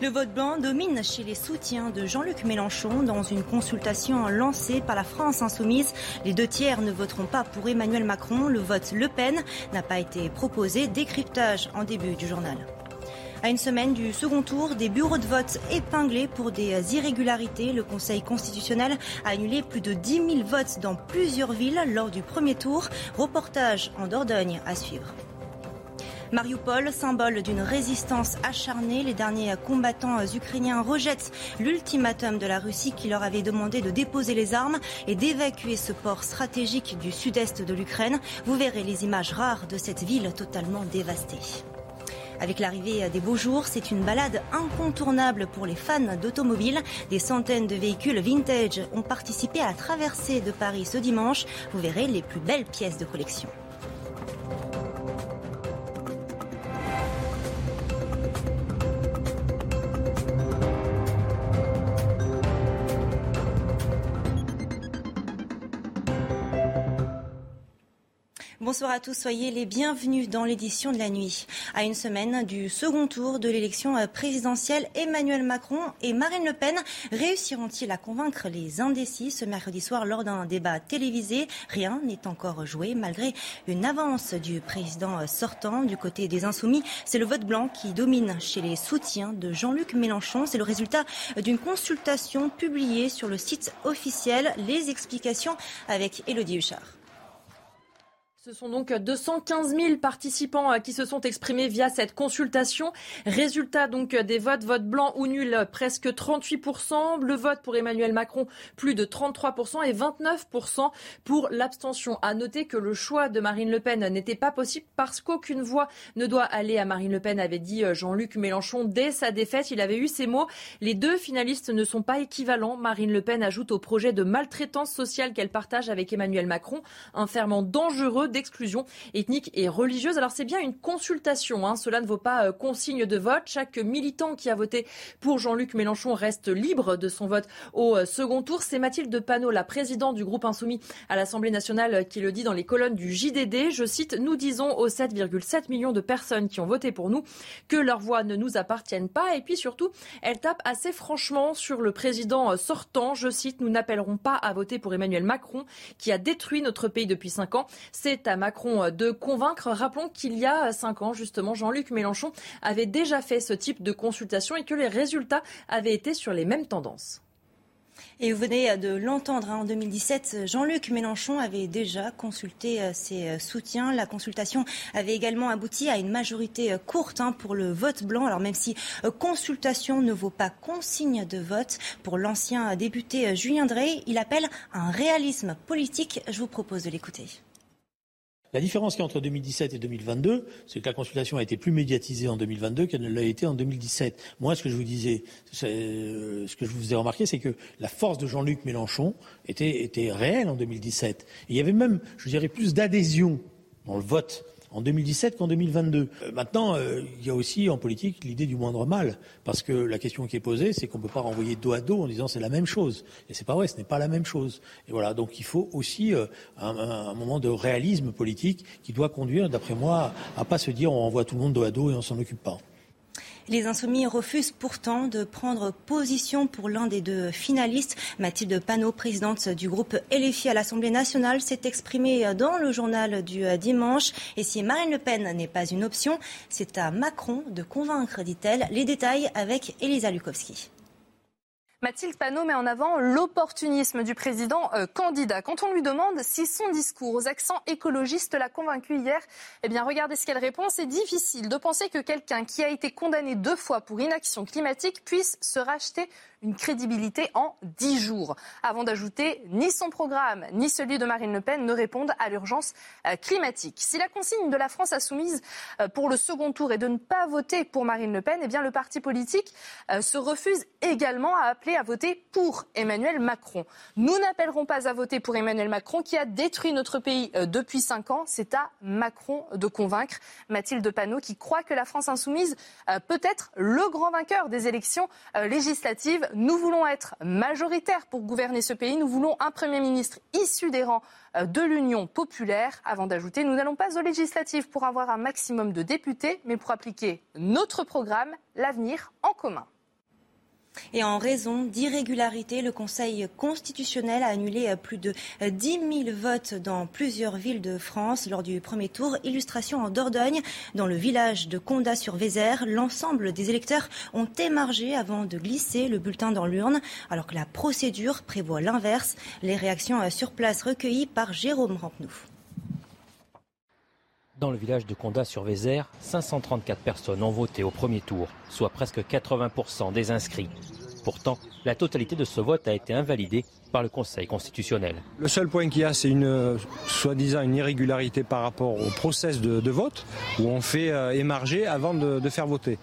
Le vote blanc domine chez les soutiens de Jean-Luc Mélenchon dans une consultation lancée par la France Insoumise. Les deux tiers ne voteront pas pour Emmanuel Macron. Le vote Le Pen n'a pas été proposé. Décryptage en début du journal. À une semaine du second tour, des bureaux de vote épinglés pour des irrégularités. Le Conseil constitutionnel a annulé plus de 10 000 votes dans plusieurs villes lors du premier tour. Reportage en Dordogne à suivre. Mariupol, symbole d'une résistance acharnée, les derniers combattants ukrainiens rejettent l'ultimatum de la Russie qui leur avait demandé de déposer les armes et d'évacuer ce port stratégique du sud-est de l'Ukraine. Vous verrez les images rares de cette ville totalement dévastée. Avec l'arrivée des beaux jours, c'est une balade incontournable pour les fans d'automobiles. Des centaines de véhicules vintage ont participé à la traversée de Paris ce dimanche. Vous verrez les plus belles pièces de collection. Bonsoir à tous, soyez les bienvenus dans l'édition de la nuit. À une semaine du second tour de l'élection présidentielle, Emmanuel Macron et Marine Le Pen réussiront-ils à convaincre les indécis ce mercredi soir lors d'un débat télévisé? Rien n'est encore joué malgré une avance du président sortant du côté des insoumis. C'est le vote blanc qui domine chez les soutiens de Jean-Luc Mélenchon. C'est le résultat d'une consultation publiée sur le site officiel. Les explications avec Elodie Huchard. Ce sont donc 215 000 participants euh, qui se sont exprimés via cette consultation. Résultat donc des votes, vote blanc ou nul, presque 38% Le vote pour Emmanuel Macron, plus de 33% et 29% pour l'abstention. À noter que le choix de Marine Le Pen n'était pas possible parce qu'aucune voix ne doit aller à Marine Le Pen, avait dit euh, Jean-Luc Mélenchon dès sa défaite. Il avait eu ces mots. Les deux finalistes ne sont pas équivalents. Marine Le Pen ajoute au projet de maltraitance sociale qu'elle partage avec Emmanuel Macron un ferment dangereux d'exclusion ethnique et religieuse. Alors c'est bien une consultation, hein. cela ne vaut pas euh, consigne de vote. Chaque militant qui a voté pour Jean-Luc Mélenchon reste libre de son vote au euh, second tour. C'est Mathilde Panot, la présidente du groupe Insoumis à l'Assemblée nationale, euh, qui le dit dans les colonnes du JDD. Je cite, nous disons aux 7,7 millions de personnes qui ont voté pour nous que leurs voix ne nous appartiennent pas. Et puis surtout, elle tape assez franchement sur le président sortant. Je cite, nous n'appellerons pas à voter pour Emmanuel Macron, qui a détruit notre pays depuis cinq ans. C'est à Macron de convaincre. Rappelons qu'il y a cinq ans, justement, Jean-Luc Mélenchon avait déjà fait ce type de consultation et que les résultats avaient été sur les mêmes tendances. Et vous venez de l'entendre, hein, en 2017, Jean-Luc Mélenchon avait déjà consulté euh, ses euh, soutiens. La consultation avait également abouti à une majorité euh, courte hein, pour le vote blanc. Alors même si consultation ne vaut pas consigne de vote, pour l'ancien député Julien Drey, il appelle un réalisme politique. Je vous propose de l'écouter. La différence qu'il y a entre 2017 et 2022, c'est que la consultation a été plus médiatisée en 2022 qu'elle ne l'a été en 2017. Moi, ce que je vous disais, euh, ce que je vous ai remarqué, c'est que la force de Jean-Luc Mélenchon était, était réelle en 2017. il y avait même, je dirais, plus d'adhésion dans le vote en 2017 qu'en 2022. Euh, maintenant, euh, il y a aussi en politique l'idée du moindre mal, parce que la question qui est posée, c'est qu'on ne peut pas renvoyer dos à dos en disant c'est la même chose. Et c'est pas vrai, ce n'est pas la même chose. Et voilà, donc il faut aussi euh, un, un, moment de réalisme politique qui doit conduire, d'après moi, à pas se dire on renvoie tout le monde dos à dos et on s'en occupe pas. Les Insoumis refusent pourtant de prendre position pour l'un des deux finalistes. Mathilde Panot, présidente du groupe LFI à l'Assemblée nationale, s'est exprimée dans le journal du dimanche. Et si Marine Le Pen n'est pas une option, c'est à Macron de convaincre, dit-elle. Les détails avec Elisa Lukowski. Mathilde Panot met en avant l'opportunisme du président euh, candidat. Quand on lui demande si son discours aux accents écologistes l'a convaincu hier, eh bien regardez ce qu'elle répond. C'est difficile de penser que quelqu'un qui a été condamné deux fois pour inaction climatique puisse se racheter une crédibilité en 10 jours. Avant d'ajouter, ni son programme, ni celui de Marine Le Pen ne répondent à l'urgence euh, climatique. Si la consigne de la France insoumise euh, pour le second tour est de ne pas voter pour Marine Le Pen, eh bien le parti politique euh, se refuse également à appeler à voter pour Emmanuel Macron. Nous n'appellerons pas à voter pour Emmanuel Macron qui a détruit notre pays depuis 5 ans. C'est à Macron de convaincre Mathilde Panot qui croit que la France insoumise peut être le grand vainqueur des élections législatives. Nous voulons être majoritaires pour gouverner ce pays. Nous voulons un Premier ministre issu des rangs euh, de l'Union populaire. Avant d'ajouter, nous n'allons pas aux législatives pour avoir un maximum de députés, mais pour appliquer notre programme, l'avenir en commun. Et en raison d'irrégularités, le Conseil constitutionnel a annulé plus de 10 000 votes dans plusieurs villes de France lors du premier tour. Illustration en Dordogne, dans le village de Condat-sur-Vézère. L'ensemble des électeurs ont émargé avant de glisser le bulletin dans l'urne, alors que la procédure prévoit l'inverse. Les réactions sur place recueillies par Jérôme Rampenou. Dans le village de Condat-sur-Vézère, 534 personnes ont voté au premier tour, soit presque 80% des inscrits. Pourtant, la totalité de ce vote a été invalidée par le Conseil constitutionnel. Le seul point qu'il y a, c'est une soi-disant une irrégularité par rapport au process de, vote, où on fait euh, émarger avant de, faire voter.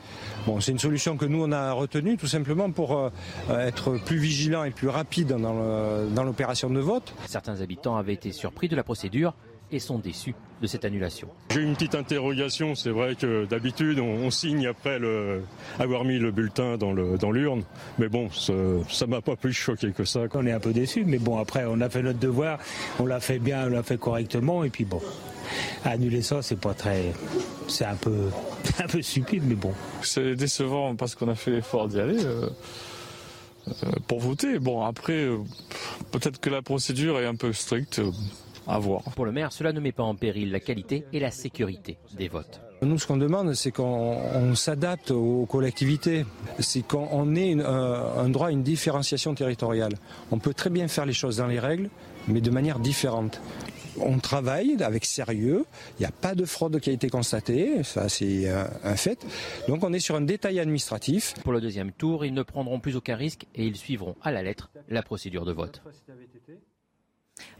Bon, c'est une solution que nous on a retenue tout simplement pour euh, être plus vigilant et plus rapide dans l'opération de vote. Certains habitants avaient été surpris de la procédure et sont déçus de cette annulation. J'ai une petite interrogation. C'est vrai que d'habitude, on, signe après le, avoir mis le bulletin dans l'urne. Dans mais bon, ça ne m'a pas plus choqué que ça. On est un peu déçus, mais bon, après, on a fait notre devoir, on l'a fait bien, on l'a fait correctement, et puis bon, annuler ça, c'est pas très. C'est un peu, un peu stupide, mais bon. C'est décevant parce qu'on a fait l'effort d'y aller. Euh, euh, pour voter. Bon, après, euh, peut-être que la procédure est un peu stricte. Pour le maire, cela ne met pas en péril la qualité et la sécurité des votes. Nous, ce qu'on demande, c'est qu'on s'adapte aux collectivités. C'est qu'on ait un droit à une différenciation territoriale. On peut très bien faire les choses dans les règles, mais de manière différente. On travaille avec sérieux, il n'y a pas de fraude qui a été constatée, ça c'est un fait. Donc on est sur un détail administratif. Pour le deuxième tour, ils ne prendront plus aucun risque et ils suivront à la lettre la procédure de vote.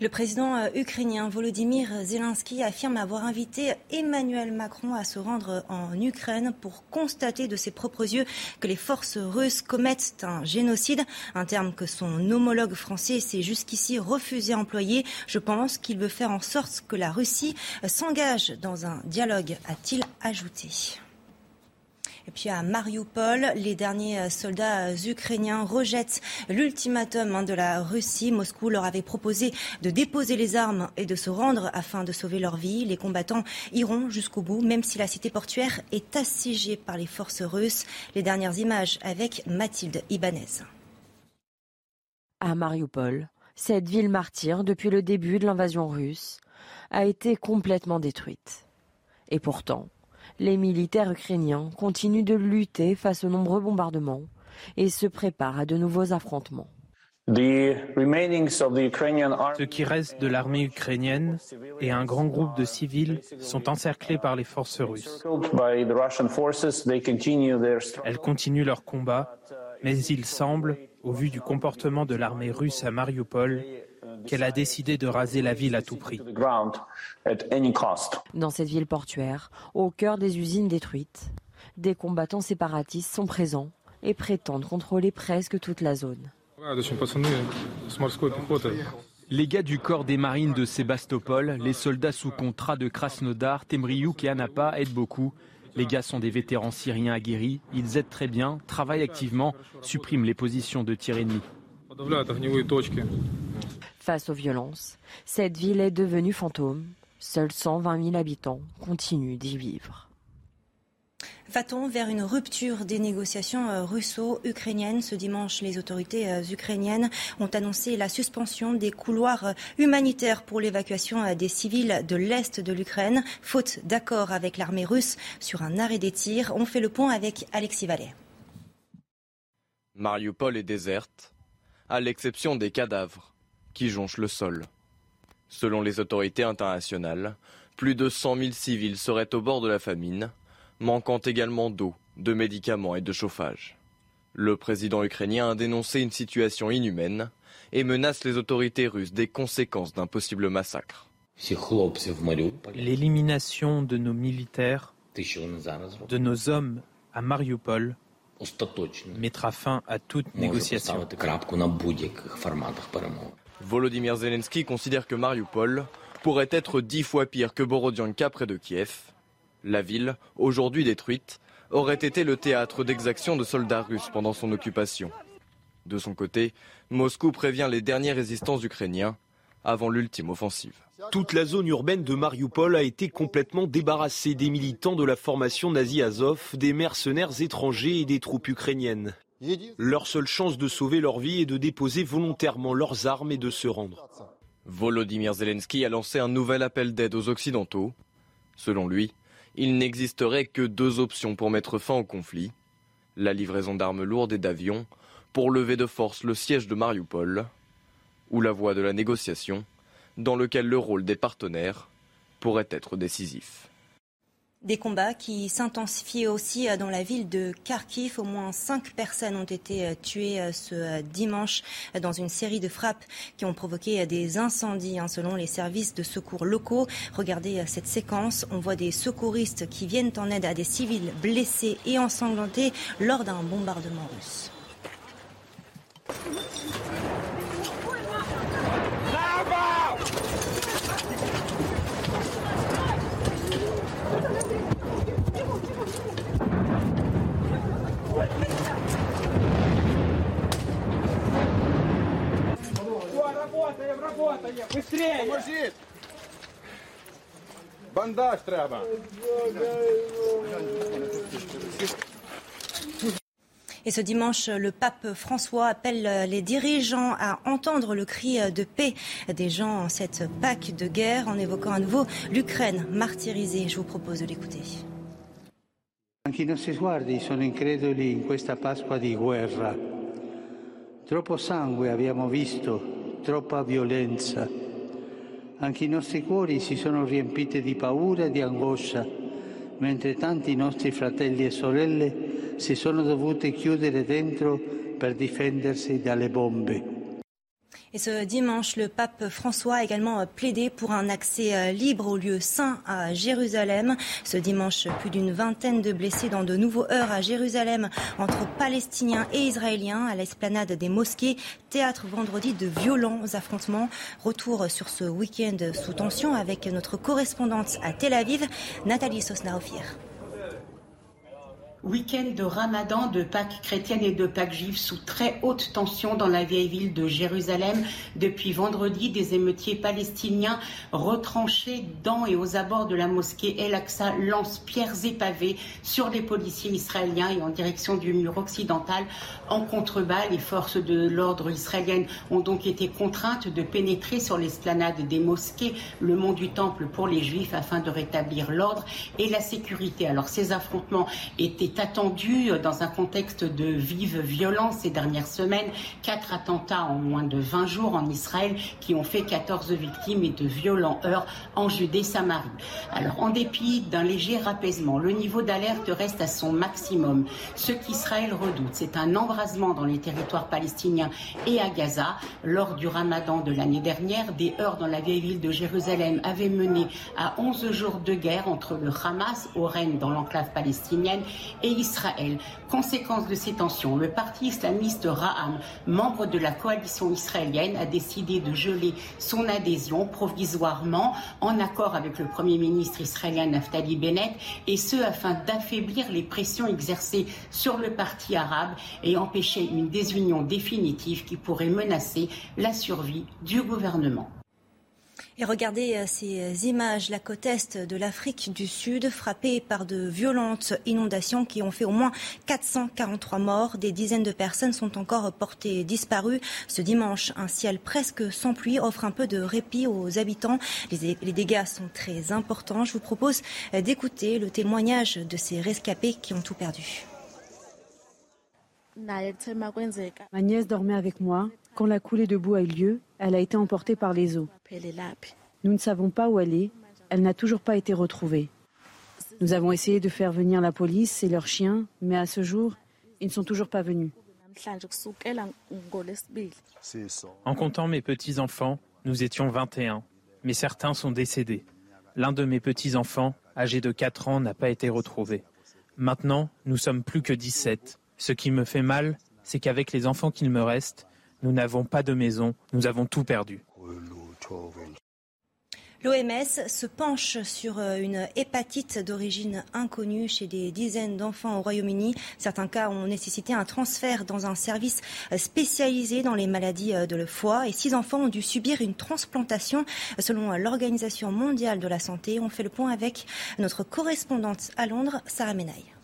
Le président euh, ukrainien Volodymyr Zelensky affirme avoir invité Emmanuel Macron à se rendre en Ukraine pour constater de ses propres yeux que les forces russes commettent un génocide, un terme que son homologue français s'est jusqu'ici refusé à employer. Je pense qu'il veut faire en sorte que la Russie s'engage dans un dialogue, a-t-il ajouté. Et puis à Mariupol, les derniers euh, soldats euh, ukrainiens rejettent l'ultimatum hein, de la Russie. Moscou leur avait proposé de déposer les armes et de se rendre afin de sauver leur vie. Les combattants iront jusqu'au bout, même si la cité portuaire est assiégée par les forces russes. Les dernières images avec Mathilde Ibanez. À Mariupol, cette ville martyre depuis le début de l'invasion russe a été complètement détruite. Et pourtant, les militaires ukrainiens continuent de lutter face aux nombreux bombardements et se préparent à de nouveaux affrontements. Ce qui reste de l'armée ukrainienne et un grand groupe de civils sont encerclés par les forces russes. Elles continuent leur combat, mais il semble, au vu du comportement de l'armée russe à Mariupol, qu'elle a décidé de raser la ville à tout prix. Dans cette ville portuaire, au cœur des usines détruites, des combattants séparatistes sont présents et prétendent contrôler presque toute la zone. Les gars du corps des marines de Sébastopol, les soldats sous contrat de Krasnodar, Temriouk et Anapa aident beaucoup. Les gars sont des vétérans syriens aguerris, ils aident très bien, travaillent activement, suppriment les positions de tir ennemi. Face aux violences, cette ville est devenue fantôme. Seuls 120 000 habitants continuent d'y vivre. Va-t-on vers une rupture des négociations euh, russo-ukrainiennes Ce dimanche, les autorités euh, ukrainiennes ont annoncé la suspension des couloirs euh, humanitaires pour l'évacuation des civils de l'Est de l'Ukraine, faute d'accord avec l'armée russe sur un arrêt des tirs. On fait le point avec Alexis Vallet. Mariupol est déserte, à l'exception des cadavres qui jonchent le sol. Selon les autorités internationales, plus de 100 000 civils seraient au bord de la famine, manquant également d'eau, de médicaments et de chauffage. Le président ukrainien a dénoncé une situation inhumaine et menace les autorités russes des conséquences d'un possible massacre. L'élimination de nos militaires, de nos hommes à Mariupol, mettra fin à toute négociation. Volodymyr Zelensky considère que Mariupol pourrait être dix fois pire que Borodianka près de Kiev. La ville, aujourd'hui détruite, aurait été le théâtre d'exactions de soldats russes pendant son occupation. De son côté, Moscou prévient les derniers résistants ukrainiens avant l'ultime offensive. Toute la zone urbaine de Mariupol a été complètement débarrassée des militants de la formation nazie Azov, des mercenaires étrangers et des troupes ukrainiennes. Leur seule chance de sauver leur vie est de déposer volontairement leurs armes et de se rendre. Volodymyr Zelensky a lancé un nouvel appel d'aide aux Occidentaux. Selon lui, il n'existerait que deux options pour mettre fin au conflit. La livraison d'armes lourdes et d'avions pour lever de force le siège de Mariupol, ou la voie de la négociation, dans lequel le rôle des partenaires pourrait être décisif. Des combats qui s'intensifient aussi dans la ville de Kharkiv. Au moins cinq personnes ont été tuées ce dimanche dans une série de frappes qui ont provoqué des incendies hein, selon les services de secours locaux. Regardez cette séquence. On voit des secouristes qui viennent en aide à des civils blessés et ensanglantés lors d'un bombardement russe. Бандаж треба. Et ce dimanche, le pape François appelle les dirigeants à entendre le cri de paix des gens en cette Pâque de guerre en évoquant à nouveau l'Ukraine martyrisée. Je vous propose de l'écouter. Anche i nostri sguardi sono increduli in questa Pasqua di guerra. Troppo sangue abbiamo visto, troppa violenza. Anche i nostri cuori si sono riempiti di paura e di angoscia, mentre tanti nostri fratelli e sorelle si sono dovuti chiudere dentro per difendersi dalle bombe. Et ce dimanche, le pape François a également plaidé pour un accès libre aux lieux saints à Jérusalem. Ce dimanche, plus d'une vingtaine de blessés dans de nouveaux heurts à Jérusalem entre Palestiniens et Israéliens à l'esplanade des mosquées. Théâtre vendredi de violents affrontements. Retour sur ce week-end sous tension avec notre correspondante à Tel Aviv, Nathalie Sosnaofir. Week-end de ramadan, de Pâques chrétiennes et de Pâques juives sous très haute tension dans la vieille ville de Jérusalem. Depuis vendredi, des émeutiers palestiniens retranchés dans et aux abords de la mosquée El-Aqsa lancent pierres et pavés sur les policiers israéliens et en direction du mur occidental. En contrebas, les forces de l'ordre israéliennes ont donc été contraintes de pénétrer sur l'esplanade des mosquées, le mont du temple pour les juifs afin de rétablir l'ordre et la sécurité. Alors ces affrontements étaient attendu dans un contexte de vive violence ces dernières semaines. Quatre attentats en moins de 20 jours en Israël qui ont fait 14 victimes et de violents heurts en Judée-Samarie. Alors, en dépit d'un léger apaisement, le niveau d'alerte reste à son maximum. Ce qu'Israël redoute, c'est un embrasement dans les territoires palestiniens et à Gaza. Lors du ramadan de l'année dernière, des heurts dans la vieille ville de Jérusalem avaient mené à 11 jours de guerre entre le Hamas, au règne dans l'enclave palestinienne, Israël. Conséquence de ces tensions, le parti islamiste Raham, membre de la coalition israélienne, a décidé de geler son adhésion provisoirement en accord avec le Premier ministre israélien Naftali Bennett, et ce afin d'affaiblir les pressions exercées sur le parti arabe et empêcher une désunion définitive qui pourrait menacer la survie du gouvernement. Et regardez ces images, la côte est de l'Afrique du Sud frappée par de violentes inondations qui ont fait au moins 443 morts. Des dizaines de personnes sont encore portées disparues. Ce dimanche, un ciel presque sans pluie offre un peu de répit aux habitants. Les, les dégâts sont très importants. Je vous propose d'écouter le témoignage de ces rescapés qui ont tout perdu. Ma nièce dormait avec moi. Quand la coulée de boue a eu lieu, elle a été emportée par les eaux. Nous ne savons pas où elle est. Elle n'a toujours pas été retrouvée. Nous avons essayé de faire venir la police et leurs chiens, mais à ce jour, ils ne sont toujours pas venus. En comptant mes petits-enfants, nous étions 21, mais certains sont décédés. L'un de mes petits-enfants, âgé de 4 ans, n'a pas été retrouvé. Maintenant, nous sommes plus que 17. Ce qui me fait mal, c'est qu'avec les enfants qu'il me reste, nous n'avons pas de maison, nous avons tout perdu. L'OMS se penche sur euh, une hépatite d'origine inconnue chez des dizaines d'enfants au Royaume-Uni. Certains cas ont nécessité un transfert dans un service euh, spécialisé dans les maladies euh, de le foie et six enfants ont dû subir une transplantation selon l'Organisation mondiale de la santé. On fait le point avec notre correspondante à Londres, Sarah Menaille.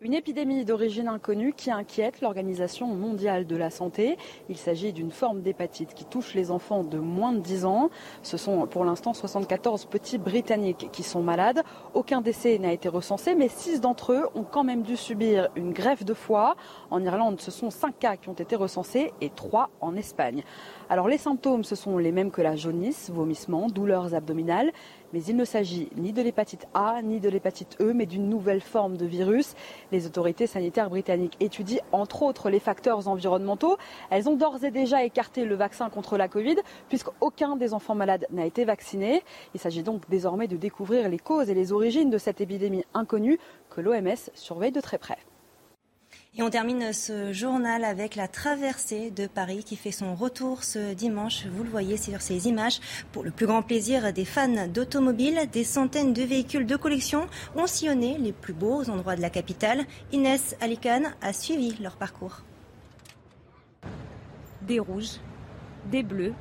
Une épidémie d'origine inconnue qui inquiète l'Organisation mondiale de la santé. Il s'agit d'une forme d'hépatite qui touche les enfants de moins de 10 ans. Ce sont pour l'instant 74 petits Britanniques qui sont malades. Aucun décès n'a été recensé, mais 6 d'entre eux ont quand même dû subir une greffe de foie. En Irlande, ce sont 5 cas qui ont été recensés et 3 en Espagne. Alors les symptômes, ce sont les mêmes que la jaunisse, vomissements, douleurs abdominales. Mais il ne s'agit ni de l'hépatite A ni de l'hépatite E, mais d'une nouvelle forme de virus. Les autorités sanitaires britanniques étudient entre autres les facteurs environnementaux. Elles ont d'ores et déjà écarté le vaccin contre la Covid, puisqu'aucun des enfants malades n'a été vacciné. Il s'agit donc désormais de découvrir les causes et les origines de cette épidémie inconnue que l'OMS surveille de très près. Et on termine ce journal avec la traversée de Paris qui fait son retour ce dimanche. Vous le voyez sur ces images. Pour le plus grand plaisir des fans d'automobiles, des centaines de véhicules de collection ont sillonné les plus beaux endroits de la capitale. Inès Alicane a suivi leur parcours. Des rouges, des bleus,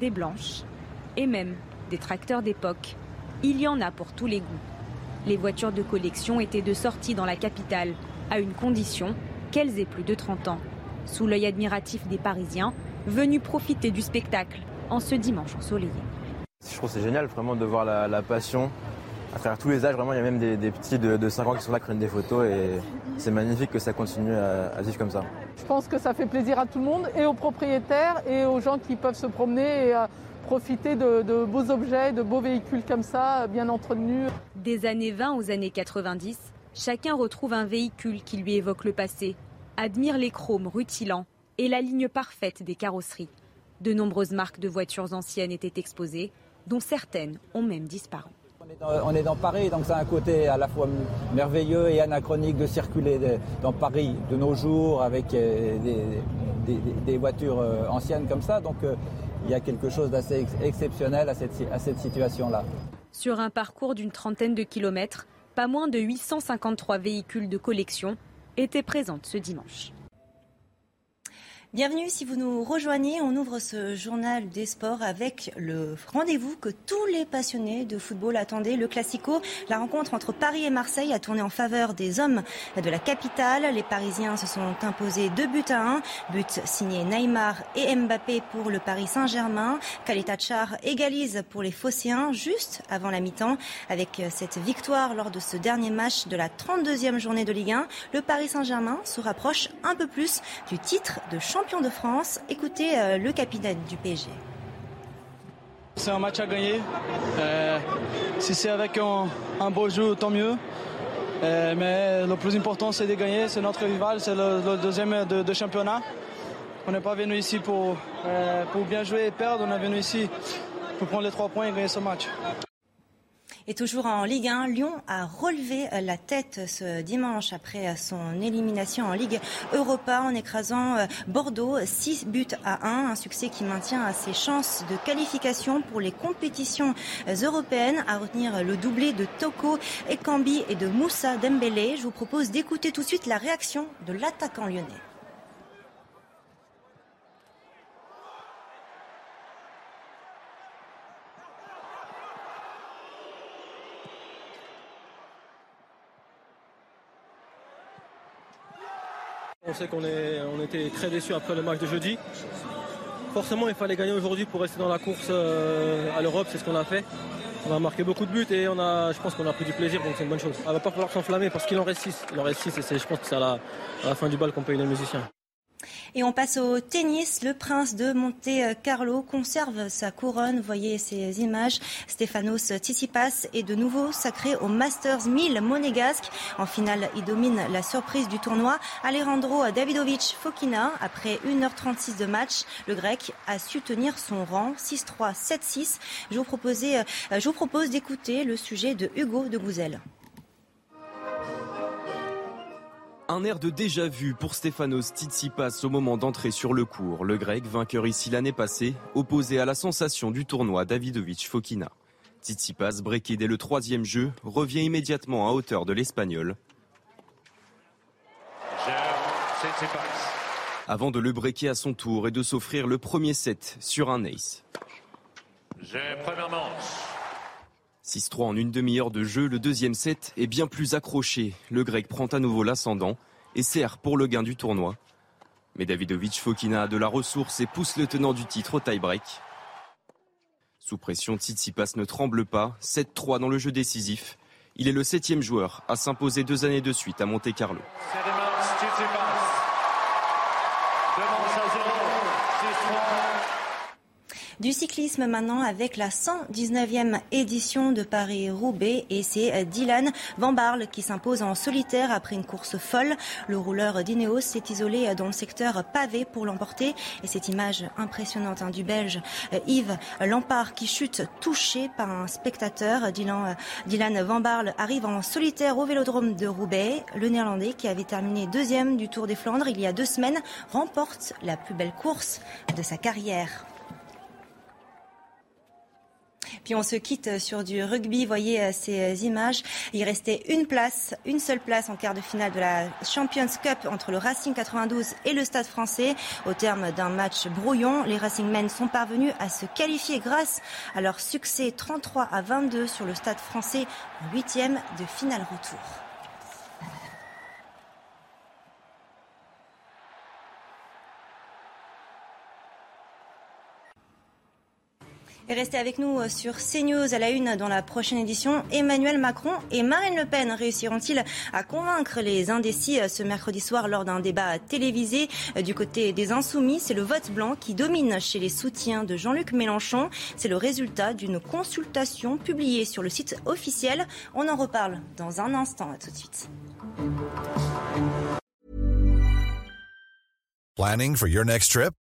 des blanches et même des tracteurs d'époque. Il y en a pour tous les goûts. Les voitures de collection étaient de sortie dans la capitale à une condition qu'elles aient plus de 30 ans. Sous l'œil admiratif des Parisiens, venus profiter du spectacle en ce dimanche ensoleillé. Je trouve c'est génial vraiment de voir la, passion à travers tous les âges. Vraiment, il y a même des, petits de, 5 ans qui sont là qui prennent des photos et c'est magnifique que ça continue à, vivre comme ça. Je pense que ça fait plaisir à tout le monde et aux propriétaires et aux gens qui peuvent se promener et profiter de, de beaux objets, de beaux véhicules comme ça, bien entretenus. Des années 20 aux années 90, Chacun retrouve un véhicule qui lui évoque le passé, admire les chromes rutilants et la ligne parfaite des carrosseries. De nombreuses marques de voitures anciennes étaient exposées, dont certaines ont même disparu. On est dans Paris, donc c'est un côté à la fois merveilleux et anachronique de circuler dans Paris de nos jours avec euh, des, voitures euh, anciennes comme ça. Donc euh, il y a quelque chose d'assez exceptionnel à cette, à cette situation-là. Sur un parcours d'une trentaine de kilomètres, pas moins de 853 véhicules de collection étaient présents ce dimanche. Bienvenue si vous nous rejoignez. On ouvre ce journal des sports avec le rendez-vous que tous les passionnés de football attendaient, le Classico. La rencontre entre Paris et Marseille a tourné en faveur des hommes de la capitale. Les Parisiens se sont imposés deux buts à un. But signé Neymar et Mbappé pour le Paris Saint-Germain. Kalita Char égalise pour les Phocéens juste avant la mi-temps. Avec cette victoire lors de ce dernier match de la 32e journée de Ligue 1, le Paris Saint-Germain se rapproche un peu plus du titre de champion champion de France. Écoutez euh, le capitaine du PSG. C'est un match à gagner. Euh, si c'est avec un, beau jeu, tant mieux. Euh, mais le plus important, c'est de gagner. C'est notre rival, c'est le, deuxième de, championnat. On n'est pas venu ici pour, pour bien jouer et perdre. On est venu ici pour prendre les trois points et gagner ce match. Et toujours en Ligue 1, Lyon a relevé la tête ce dimanche après son élimination en Ligue Europa en écrasant euh, Bordeaux 6 buts à 1. Un succès qui maintient ses chances de qualification pour les compétitions euh, européennes. À retenir le doublé de Toko Ekambi et de Moussa Dembélé. Je vous propose d'écouter tout de suite la réaction de l'attaquant lyonnais. On sait qu'on on était très déçus après le match de jeudi. Forcément, il fallait gagner aujourd'hui pour rester dans la course euh, à l'Europe, c'est ce qu'on a fait. On a marqué beaucoup de buts et on a, je pense qu'on a pris du plaisir, donc c'est une bonne chose. Il va pas falloir s'enflammer parce qu'il en reste 6. Il en reste 6 et je pense que c'est à la, fin du bal qu'on paye les musiciens. Et on passe au tennis. Le prince de Monte Carlo conserve sa couronne. Voyez ces images. Stefanos Tsitsipas est de nouveau sacré au Masters 1000 monégasque. En finale, il domine la surprise du tournoi. Alejandro Davidovic Fokina. Après 1h36 de match, le grec a su tenir son rang 6-3, 7-6. Je vous, je vous propose d'écouter le sujet de Hugo de Gouzel. Un air de déjà-vu pour Stefanos Tsitsipas au moment d'entrer sur le court. Le grec, vainqueur ici l'année passée, opposé à la sensation du tournoi Davidovic Fokina. Tsitsipas, breaké dès le troisième jeu, revient immédiatement à hauteur de l'espagnol. Avant de le breaker à son tour et de s'offrir le premier set sur un ace. 6-3 en une demi-heure de jeu, le deuxième set est bien plus accroché. Le grec prend à nouveau l'ascendant et sert pour le gain du tournoi. Mais Davidovic Fokina a de la ressource et pousse le tenant du titre au tie-break. Sous pression, Tsitsipas ne tremble pas, 7-3 dans le jeu décisif. Il est le septième joueur à s'imposer deux années de suite à Monte Carlo. Du cyclisme maintenant avec la 119e édition de Paris-Roubaix et c'est Dylan Van Barle qui s'impose en solitaire après une course folle. Le rouleur d'Ineos s'est isolé dans le secteur pavé pour l'emporter et cette image impressionnante hein, du Belge euh, Yves Lampard qui chute touché par un spectateur. Dylan, euh, Dylan Van Barle arrive en solitaire au vélodrome de Roubaix. Le Néerlandais qui avait terminé deuxième du Tour des Flandres il y a deux semaines remporte la plus belle course de sa carrière. Puis on se quitte sur du rugby. Voyez euh, ces images. Il restait une place, une seule place en quart de finale de la Champions Cup entre le Racing 92 et le Stade français. Au terme d'un match brouillon, les Racingmen sont parvenus à se qualifier grâce à leur succès 33 à 22 sur le Stade français en huitième de finale retour. Restez avec nous euh, sur CNews à la une dans la prochaine édition. Emmanuel Macron et Marine Le Pen réussiront-ils à convaincre les indécis euh, ce mercredi soir lors d'un débat télévisé euh, du côté des insoumis? C'est le vote blanc qui domine chez les soutiens de Jean-Luc Mélenchon. C'est le résultat d'une consultation publiée sur le site officiel. On en reparle dans un instant. À tout de suite. Planning for your next trip?